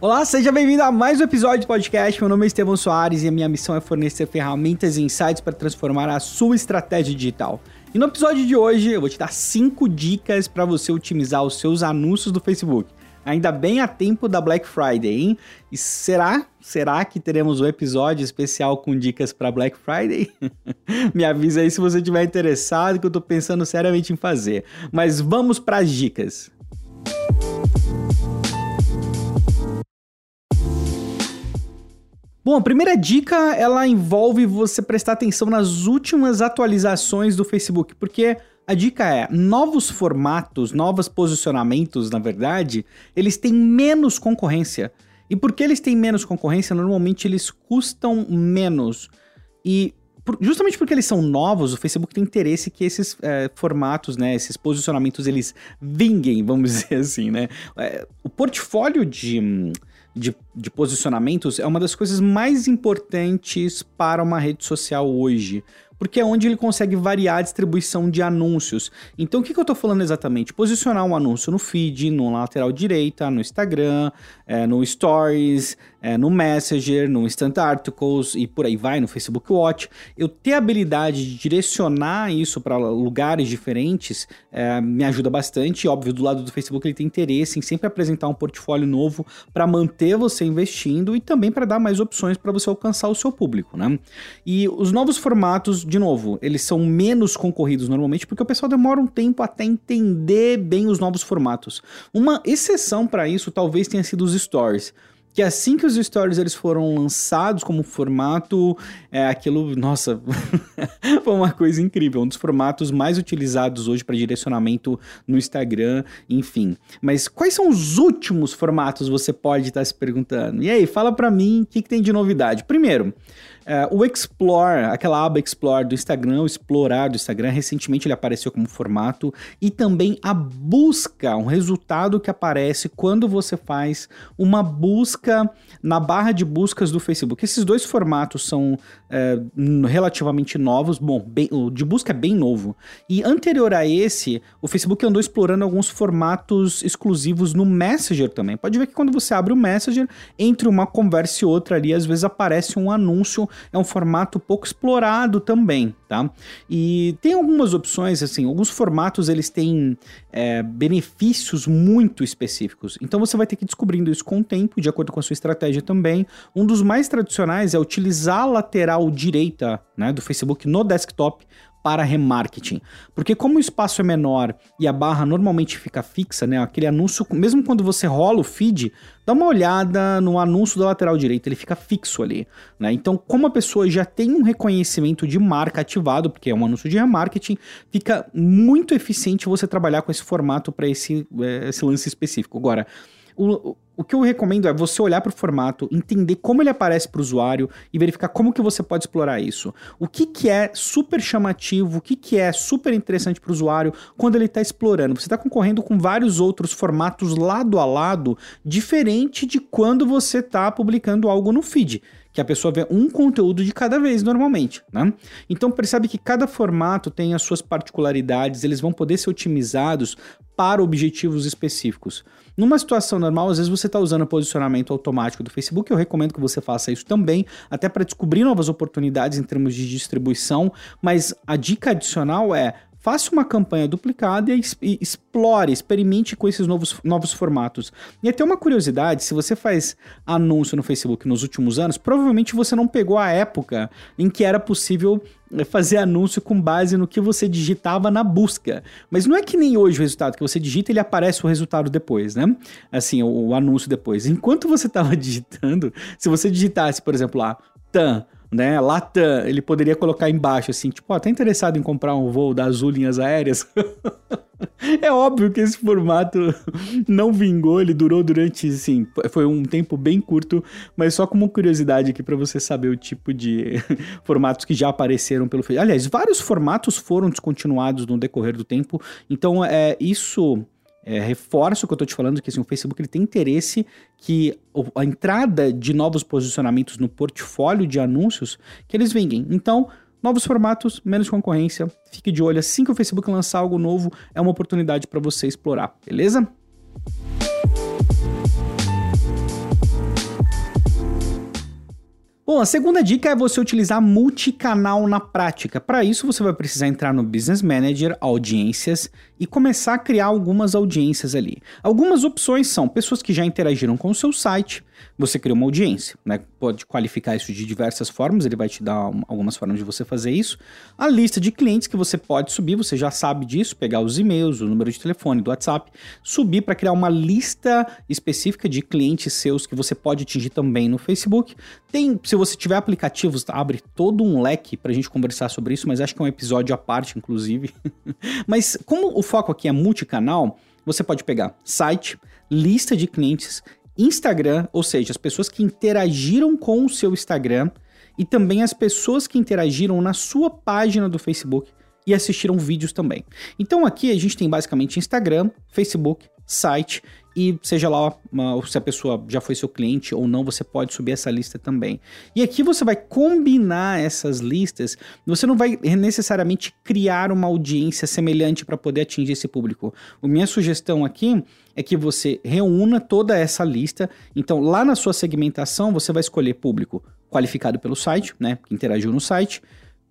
Olá, seja bem-vindo a mais um episódio do podcast. Meu nome é Estevão Soares e a minha missão é fornecer ferramentas e insights para transformar a sua estratégia digital. E no episódio de hoje eu vou te dar 5 dicas para você otimizar os seus anúncios do Facebook. Ainda bem a tempo da Black Friday, hein? E será? Será que teremos um episódio especial com dicas para Black Friday? Me avisa aí se você estiver interessado, que eu tô pensando seriamente em fazer. Mas vamos para as dicas. Bom, a primeira dica, ela envolve você prestar atenção nas últimas atualizações do Facebook, porque a dica é, novos formatos, novos posicionamentos, na verdade, eles têm menos concorrência. E porque eles têm menos concorrência, normalmente eles custam menos. E justamente porque eles são novos, o Facebook tem interesse que esses é, formatos, né, esses posicionamentos, eles vinguem, vamos dizer assim, né? É, o portfólio de de, de posicionamentos é uma das coisas mais importantes para uma rede social hoje porque é onde ele consegue variar a distribuição de anúncios. Então, o que, que eu estou falando exatamente? Posicionar um anúncio no feed, no lateral direita, no Instagram, é, no Stories, é, no Messenger, no Instant Articles e por aí vai, no Facebook Watch. Eu ter a habilidade de direcionar isso para lugares diferentes é, me ajuda bastante. Óbvio, do lado do Facebook ele tem interesse em sempre apresentar um portfólio novo para manter você investindo e também para dar mais opções para você alcançar o seu público, né? E os novos formatos de novo, eles são menos concorridos normalmente porque o pessoal demora um tempo até entender bem os novos formatos. Uma exceção para isso talvez tenha sido os stories que assim que os stories eles foram lançados como formato, é aquilo, nossa, foi uma coisa incrível, um dos formatos mais utilizados hoje para direcionamento no Instagram, enfim. Mas quais são os últimos formatos você pode estar tá se perguntando? E aí, fala para mim o que, que tem de novidade. Primeiro, é, o Explore, aquela aba Explore do Instagram, o explorar do Instagram, recentemente ele apareceu como formato e também a busca, um resultado que aparece quando você faz uma busca na barra de buscas do Facebook. Esses dois formatos são é, relativamente novos. Bom, bem, o de busca é bem novo. E anterior a esse, o Facebook andou explorando alguns formatos exclusivos no Messenger também. Pode ver que quando você abre o Messenger, entre uma conversa e outra ali, às vezes aparece um anúncio é um formato pouco explorado também, tá? E tem algumas opções, assim, alguns formatos eles têm é, benefícios muito específicos. Então você vai ter que ir descobrindo isso com o tempo, de acordo com a sua estratégia também. Um dos mais tradicionais é utilizar a lateral direita né, do Facebook no desktop para remarketing. Porque como o espaço é menor e a barra normalmente fica fixa, né? Aquele anúncio, mesmo quando você rola o feed, dá uma olhada no anúncio da lateral direita, ele fica fixo ali, né? Então, como a pessoa já tem um reconhecimento de marca ativado, porque é um anúncio de remarketing, fica muito eficiente você trabalhar com esse formato para esse, eh, esse lance específico. Agora, o, o que eu recomendo é você olhar para o formato, entender como ele aparece para o usuário e verificar como que você pode explorar isso. O que, que é super chamativo, o que, que é super interessante para o usuário quando ele está explorando. Você está concorrendo com vários outros formatos lado a lado, diferente de quando você está publicando algo no feed que a pessoa vê um conteúdo de cada vez normalmente, né? Então percebe que cada formato tem as suas particularidades, eles vão poder ser otimizados para objetivos específicos. Numa situação normal, às vezes você está usando o posicionamento automático do Facebook, eu recomendo que você faça isso também, até para descobrir novas oportunidades em termos de distribuição, mas a dica adicional é Faça uma campanha duplicada e explore, experimente com esses novos, novos formatos. E até uma curiosidade: se você faz anúncio no Facebook nos últimos anos, provavelmente você não pegou a época em que era possível eh, fazer anúncio com base no que você digitava na busca. Mas não é que nem hoje o resultado que você digita ele aparece o resultado depois, né? Assim, o, o anúncio depois. Enquanto você estava digitando, se você digitasse, por exemplo, lá, tan né? Latam, ele poderia colocar embaixo assim, tipo, ó, tá interessado em comprar um voo da Azul Linhas Aéreas? é óbvio que esse formato não vingou, ele durou durante, sim, foi um tempo bem curto, mas só como curiosidade aqui para você saber o tipo de formatos que já apareceram pelo. Aliás, vários formatos foram descontinuados no decorrer do tempo, então é isso é, reforço o que eu estou te falando, que assim, o Facebook ele tem interesse que a entrada de novos posicionamentos no portfólio de anúncios, que eles vinguem. Então, novos formatos, menos concorrência, fique de olho. Assim que o Facebook lançar algo novo, é uma oportunidade para você explorar, beleza? Bom, a segunda dica é você utilizar multicanal na prática. Para isso, você vai precisar entrar no Business Manager, audiências e começar a criar algumas audiências ali. Algumas opções são pessoas que já interagiram com o seu site, você cria uma audiência, né? Pode qualificar isso de diversas formas, ele vai te dar algumas formas de você fazer isso. A lista de clientes que você pode subir, você já sabe disso, pegar os e-mails, o número de telefone, do WhatsApp, subir para criar uma lista específica de clientes seus que você pode atingir também no Facebook. Tem, se você tiver aplicativos, abre todo um leque para a gente conversar sobre isso, mas acho que é um episódio à parte, inclusive. mas como o foco aqui é multicanal, você pode pegar site, lista de clientes Instagram, ou seja, as pessoas que interagiram com o seu Instagram e também as pessoas que interagiram na sua página do Facebook e assistiram vídeos também. Então aqui a gente tem basicamente Instagram, Facebook, site e seja lá uma, se a pessoa já foi seu cliente ou não, você pode subir essa lista também. E aqui você vai combinar essas listas, você não vai necessariamente criar uma audiência semelhante para poder atingir esse público. A minha sugestão aqui é que você reúna toda essa lista. Então, lá na sua segmentação, você vai escolher público qualificado pelo site, né, que interagiu no site,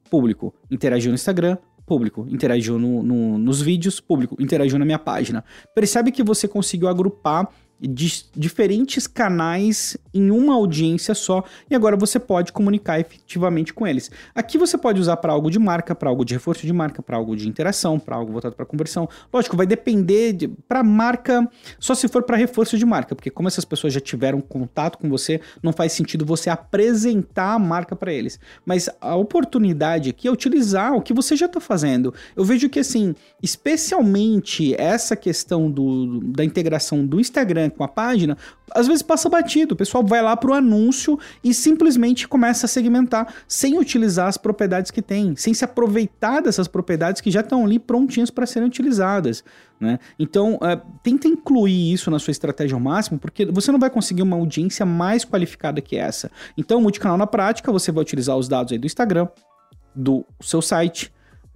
público interagiu no Instagram, público interagiu no, no, nos vídeos, público interagiu na minha página. Percebe que você conseguiu agrupar diferentes canais em uma audiência só e agora você pode comunicar efetivamente com eles. Aqui você pode usar para algo de marca, para algo de reforço de marca, para algo de interação, para algo voltado para conversão. Lógico, vai depender de, para marca, só se for para reforço de marca, porque como essas pessoas já tiveram contato com você, não faz sentido você apresentar a marca para eles. Mas a oportunidade aqui é utilizar o que você já está fazendo. Eu vejo que assim, especialmente essa questão do, da integração do Instagram com a página, às vezes passa batido. O pessoal vai lá para o anúncio e simplesmente começa a segmentar sem utilizar as propriedades que tem, sem se aproveitar dessas propriedades que já estão ali prontinhas para serem utilizadas. Né? Então, uh, tenta incluir isso na sua estratégia ao máximo, porque você não vai conseguir uma audiência mais qualificada que essa. Então, multicanal na prática, você vai utilizar os dados aí do Instagram, do seu site,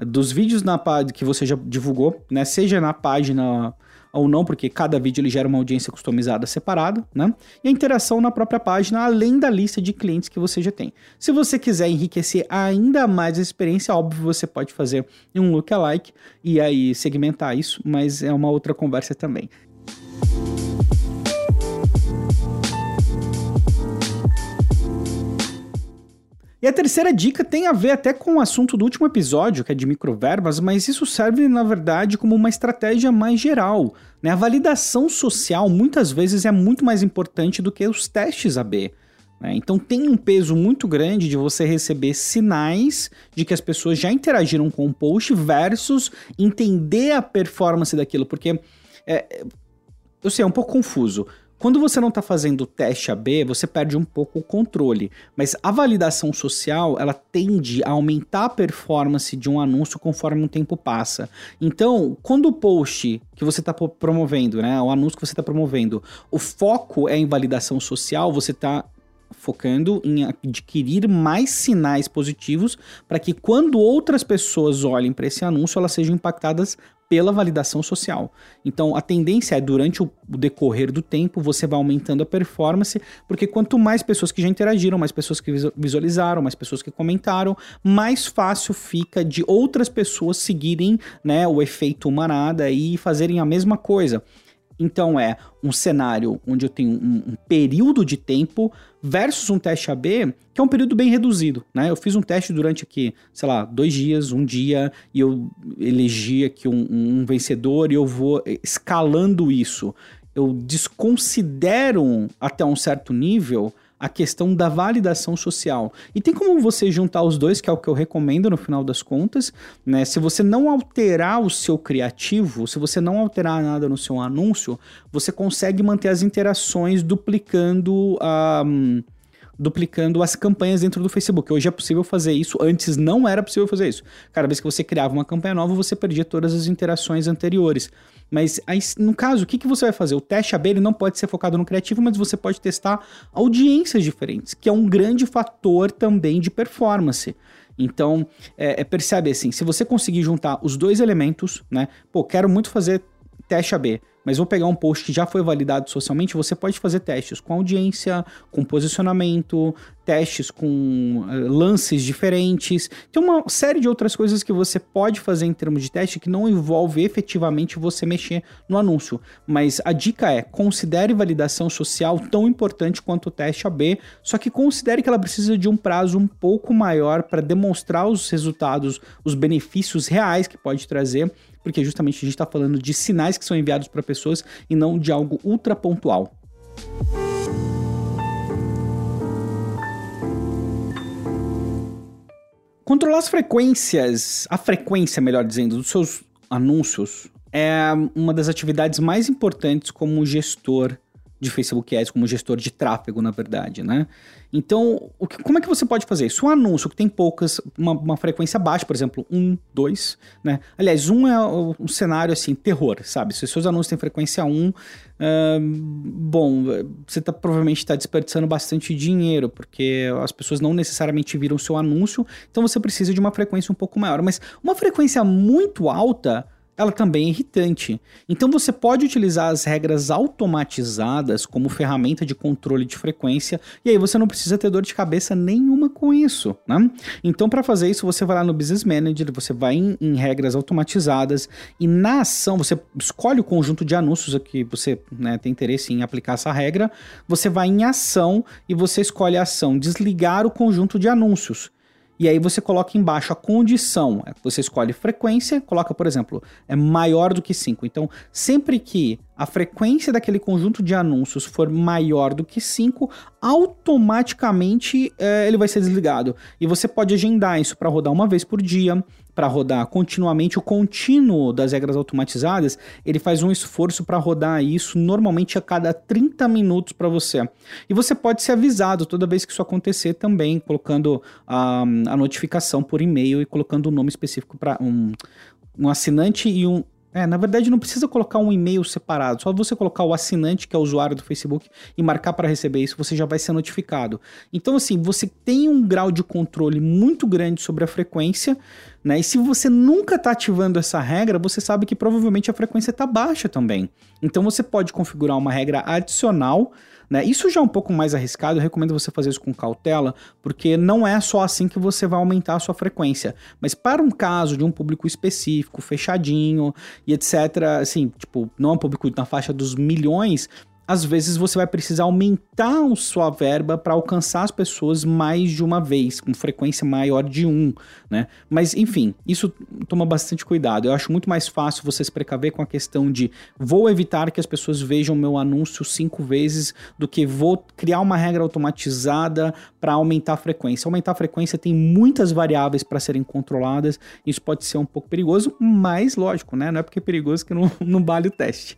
dos vídeos na que você já divulgou, né? Seja na página ou não, porque cada vídeo ele gera uma audiência customizada separada, né? E a interação na própria página, além da lista de clientes que você já tem. Se você quiser enriquecer ainda mais a experiência, óbvio, você pode fazer um lookalike e aí segmentar isso, mas é uma outra conversa também. E a terceira dica tem a ver até com o assunto do último episódio, que é de microverbas, mas isso serve, na verdade, como uma estratégia mais geral. Né? A validação social muitas vezes é muito mais importante do que os testes AB. Né? Então tem um peso muito grande de você receber sinais de que as pessoas já interagiram com o post versus entender a performance daquilo, porque é, eu sei, é um pouco confuso. Quando você não está fazendo o teste AB, você perde um pouco o controle. Mas a validação social, ela tende a aumentar a performance de um anúncio conforme o tempo passa. Então, quando o post que você está promovendo, né, o anúncio que você está promovendo, o foco é em validação social, você está focando em adquirir mais sinais positivos para que quando outras pessoas olhem para esse anúncio, elas sejam impactadas pela validação social. Então, a tendência é, durante o decorrer do tempo, você vai aumentando a performance, porque quanto mais pessoas que já interagiram, mais pessoas que visualizaram, mais pessoas que comentaram, mais fácil fica de outras pessoas seguirem né, o efeito manada e fazerem a mesma coisa. Então é um cenário onde eu tenho um, um, período de tempo versus um teste AB, que é um período bem reduzido, né? Eu fiz um teste durante aqui, sei lá, dois dias, um dia, e eu elegi aqui um, um vencedor e eu vou escalando isso. Eu desconsidero até um certo nível a questão da validação social. E tem como você juntar os dois, que é o que eu recomendo no final das contas, né? Se você não alterar o seu criativo, se você não alterar nada no seu anúncio, você consegue manter as interações duplicando a. Um, duplicando as campanhas dentro do Facebook. Hoje é possível fazer isso, antes não era possível fazer isso. Cada vez que você criava uma campanha nova, você perdia todas as interações anteriores. Mas aí, no caso, o que, que você vai fazer? O teste AB ele não pode ser focado no criativo, mas você pode testar audiências diferentes, que é um grande fator também de performance. Então, é, é, percebe assim, se você conseguir juntar os dois elementos, né? Pô, quero muito fazer teste AB, mas vou pegar um post que já foi validado socialmente, você pode fazer testes com audiência, com posicionamento, testes com uh, lances diferentes. Tem uma série de outras coisas que você pode fazer em termos de teste que não envolve efetivamente você mexer no anúncio. Mas a dica é: considere validação social tão importante quanto o teste AB, só que considere que ela precisa de um prazo um pouco maior para demonstrar os resultados, os benefícios reais que pode trazer porque justamente a gente está falando de sinais que são enviados para pessoas e não de algo ultra pontual. Controlar as frequências, a frequência, melhor dizendo, dos seus anúncios é uma das atividades mais importantes como gestor de Facebook Ads, como gestor de tráfego, na verdade, né? Então, que, como é que você pode fazer isso? Um anúncio que tem poucas, uma, uma frequência baixa, por exemplo, um, dois, né? Aliás, um é um cenário assim, terror, sabe? Se os seus anúncios têm frequência 1, uh, bom, você tá, provavelmente está desperdiçando bastante dinheiro, porque as pessoas não necessariamente viram o seu anúncio, então você precisa de uma frequência um pouco maior. Mas uma frequência muito alta ela também é irritante. Então você pode utilizar as regras automatizadas como ferramenta de controle de frequência e aí você não precisa ter dor de cabeça nenhuma com isso, né? Então para fazer isso você vai lá no Business Manager, você vai em, em, regras automatizadas e na ação você escolhe o conjunto de anúncios que você né, tem interesse em aplicar essa regra, você vai em ação e você escolhe a ação desligar o conjunto de anúncios. E aí você coloca embaixo a condição. Você escolhe frequência, coloca, por exemplo, é maior do que 5. Então, sempre que a frequência daquele conjunto de anúncios for maior do que 5, automaticamente é, ele vai ser desligado. E você pode agendar isso para rodar uma vez por dia, para rodar continuamente. O contínuo das regras automatizadas, ele faz um esforço para rodar isso normalmente a cada 30 minutos para você. E você pode ser avisado toda vez que isso acontecer também, colocando a, a notificação por e-mail e colocando um nome específico para um, um assinante e um, é, na verdade não precisa colocar um e-mail separado, só você colocar o assinante, que é o usuário do Facebook, e marcar para receber isso, você já vai ser notificado. Então, assim, você tem um grau de controle muito grande sobre a frequência, né? E se você nunca está ativando essa regra, você sabe que provavelmente a frequência está baixa também. Então, você pode configurar uma regra adicional né? Isso já é um pouco mais arriscado, eu recomendo você fazer isso com cautela, porque não é só assim que você vai aumentar a sua frequência. Mas para um caso de um público específico, fechadinho e etc., assim, tipo, não é um público na faixa dos milhões, às vezes você vai precisar aumentar a sua verba para alcançar as pessoas mais de uma vez, com frequência maior de um, né? Mas enfim, isso toma bastante cuidado. Eu acho muito mais fácil você se precaver com a questão de vou evitar que as pessoas vejam meu anúncio cinco vezes do que vou criar uma regra automatizada para aumentar a frequência. Aumentar a frequência tem muitas variáveis para serem controladas, isso pode ser um pouco perigoso, mas lógico, né? Não é porque é perigoso que não, não vale o teste.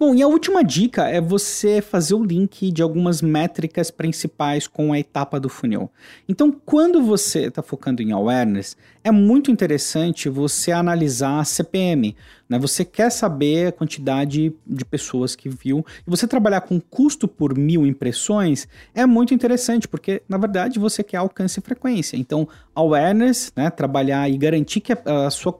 Bom, e a última dica é você fazer o link de algumas métricas principais com a etapa do funil. Então, quando você está focando em awareness, é muito interessante você analisar a CPM. Né? Você quer saber a quantidade de pessoas que viu. E você trabalhar com custo por mil impressões é muito interessante, porque na verdade você quer alcance e frequência. Então, awareness, né? trabalhar e garantir que a, a sua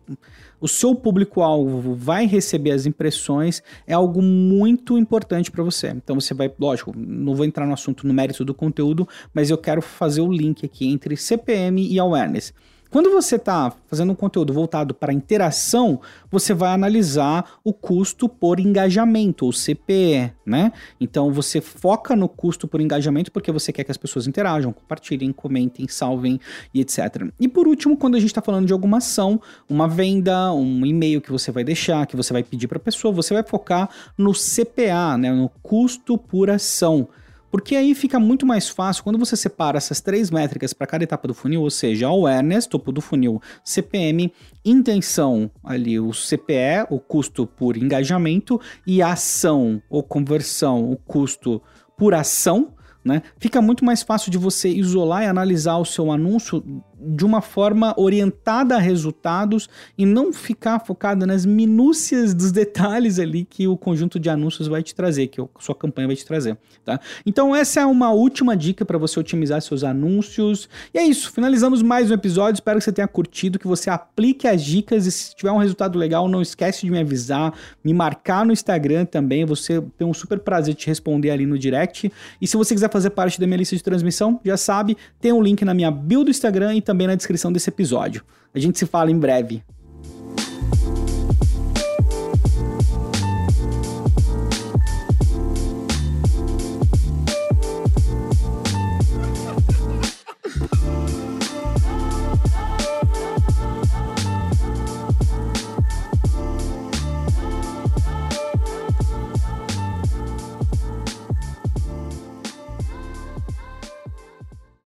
o seu público-alvo vai receber as impressões é algo muito importante para você. Então você vai, lógico, não vou entrar no assunto no mérito do conteúdo, mas eu quero fazer o link aqui entre CPM e awareness. Quando você está fazendo um conteúdo voltado para interação, você vai analisar o custo por engajamento, ou CPE, né? Então você foca no custo por engajamento porque você quer que as pessoas interajam, compartilhem, comentem, salvem e etc. E por último, quando a gente está falando de alguma ação, uma venda, um e-mail que você vai deixar, que você vai pedir para a pessoa, você vai focar no CPA, né? No custo por ação. Porque aí fica muito mais fácil quando você separa essas três métricas para cada etapa do funil, ou seja, awareness, topo do funil, CPM, intenção, ali o CPE, o custo por engajamento, e ação ou conversão, o custo por ação, né? Fica muito mais fácil de você isolar e analisar o seu anúncio de uma forma orientada a resultados e não ficar focado nas minúcias dos detalhes ali que o conjunto de anúncios vai te trazer, que a sua campanha vai te trazer, tá? Então essa é uma última dica para você otimizar seus anúncios. E é isso, finalizamos mais um episódio, espero que você tenha curtido, que você aplique as dicas e se tiver um resultado legal, não esquece de me avisar, me marcar no Instagram também, você tem um super prazer de te responder ali no direct. E se você quiser fazer parte da minha lista de transmissão, já sabe, tem um link na minha bio do Instagram e também na descrição desse episódio. A gente se fala em breve.